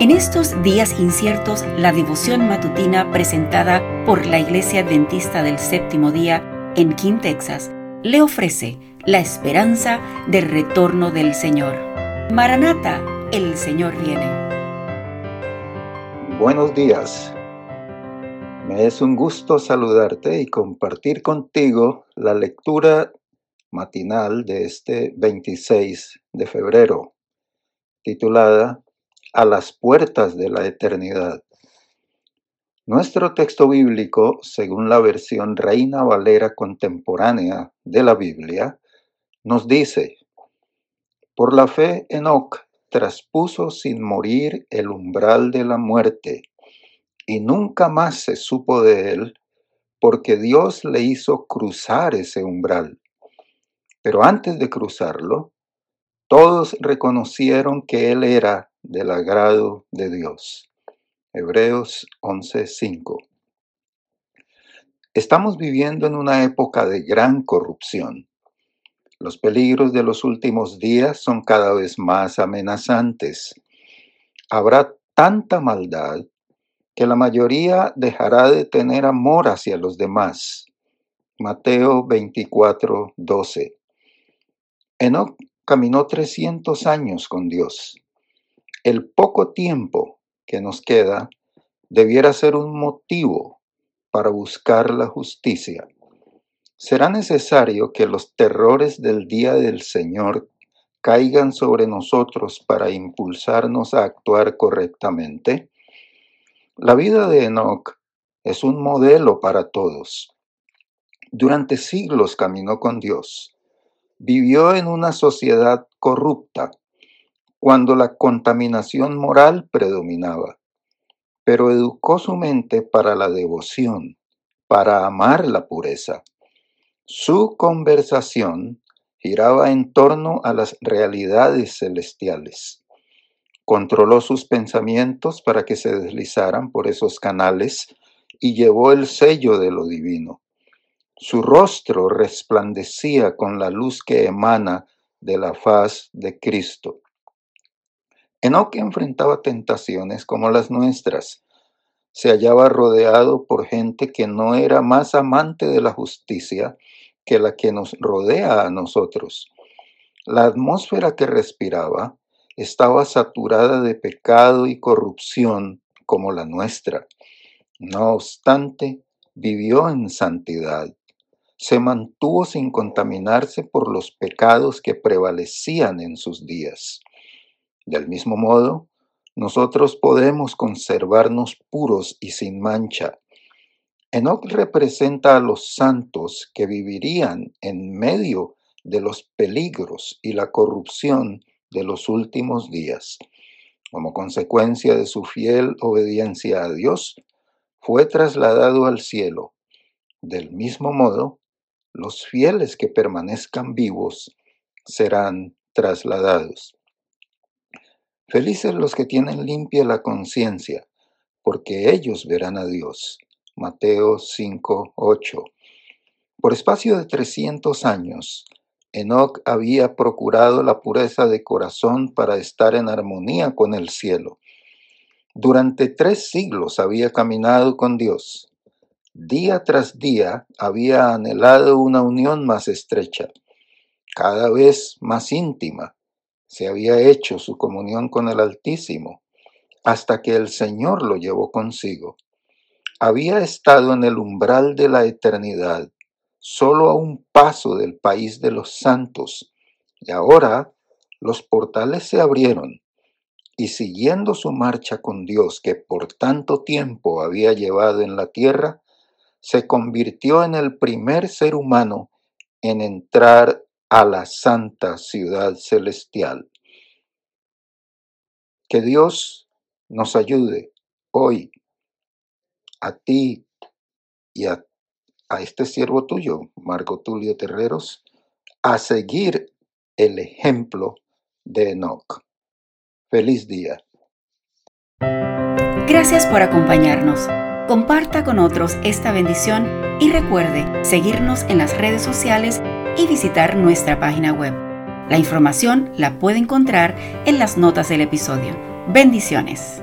En estos días inciertos, la devoción matutina presentada por la Iglesia Adventista del Séptimo Día en King, Texas, le ofrece la esperanza del retorno del Señor. Maranata, el Señor viene. Buenos días. Me es un gusto saludarte y compartir contigo la lectura matinal de este 26 de febrero, titulada A las puertas de la eternidad. Nuestro texto bíblico, según la versión Reina Valera contemporánea de la Biblia, nos dice, por la fe Enoc traspuso sin morir el umbral de la muerte y nunca más se supo de él, porque Dios le hizo cruzar ese umbral. Pero antes de cruzarlo, todos reconocieron que él era del agrado de Dios. Hebreos 11:5. Estamos viviendo en una época de gran corrupción. Los peligros de los últimos días son cada vez más amenazantes. Habrá tanta maldad que la mayoría dejará de tener amor hacia los demás. Mateo 24, 12. Enoch caminó 300 años con Dios. El poco tiempo que nos queda debiera ser un motivo para buscar la justicia. Será necesario que los terrores del día del Señor caigan sobre nosotros para impulsarnos a actuar correctamente. La vida de Enoch es un modelo para todos. Durante siglos caminó con Dios. Vivió en una sociedad corrupta, cuando la contaminación moral predominaba, pero educó su mente para la devoción, para amar la pureza. Su conversación giraba en torno a las realidades celestiales controló sus pensamientos para que se deslizaran por esos canales y llevó el sello de lo divino. Su rostro resplandecía con la luz que emana de la faz de Cristo. Enoch enfrentaba tentaciones como las nuestras. Se hallaba rodeado por gente que no era más amante de la justicia que la que nos rodea a nosotros. La atmósfera que respiraba estaba saturada de pecado y corrupción como la nuestra. No obstante, vivió en santidad. Se mantuvo sin contaminarse por los pecados que prevalecían en sus días. Del mismo modo, nosotros podemos conservarnos puros y sin mancha. Enoch representa a los santos que vivirían en medio de los peligros y la corrupción de los últimos días. Como consecuencia de su fiel obediencia a Dios, fue trasladado al cielo. Del mismo modo, los fieles que permanezcan vivos serán trasladados. Felices los que tienen limpia la conciencia, porque ellos verán a Dios. Mateo 5, 8. Por espacio de 300 años, Enoc había procurado la pureza de corazón para estar en armonía con el cielo. Durante tres siglos había caminado con Dios. Día tras día había anhelado una unión más estrecha, cada vez más íntima. Se había hecho su comunión con el Altísimo, hasta que el Señor lo llevó consigo. Había estado en el umbral de la eternidad solo a un paso del país de los santos, y ahora los portales se abrieron, y siguiendo su marcha con Dios que por tanto tiempo había llevado en la tierra, se convirtió en el primer ser humano en entrar a la santa ciudad celestial. Que Dios nos ayude hoy a ti y a a este siervo tuyo, Marco Tulio Terreros, a seguir el ejemplo de Enoch. Feliz día. Gracias por acompañarnos. Comparta con otros esta bendición y recuerde seguirnos en las redes sociales y visitar nuestra página web. La información la puede encontrar en las notas del episodio. Bendiciones.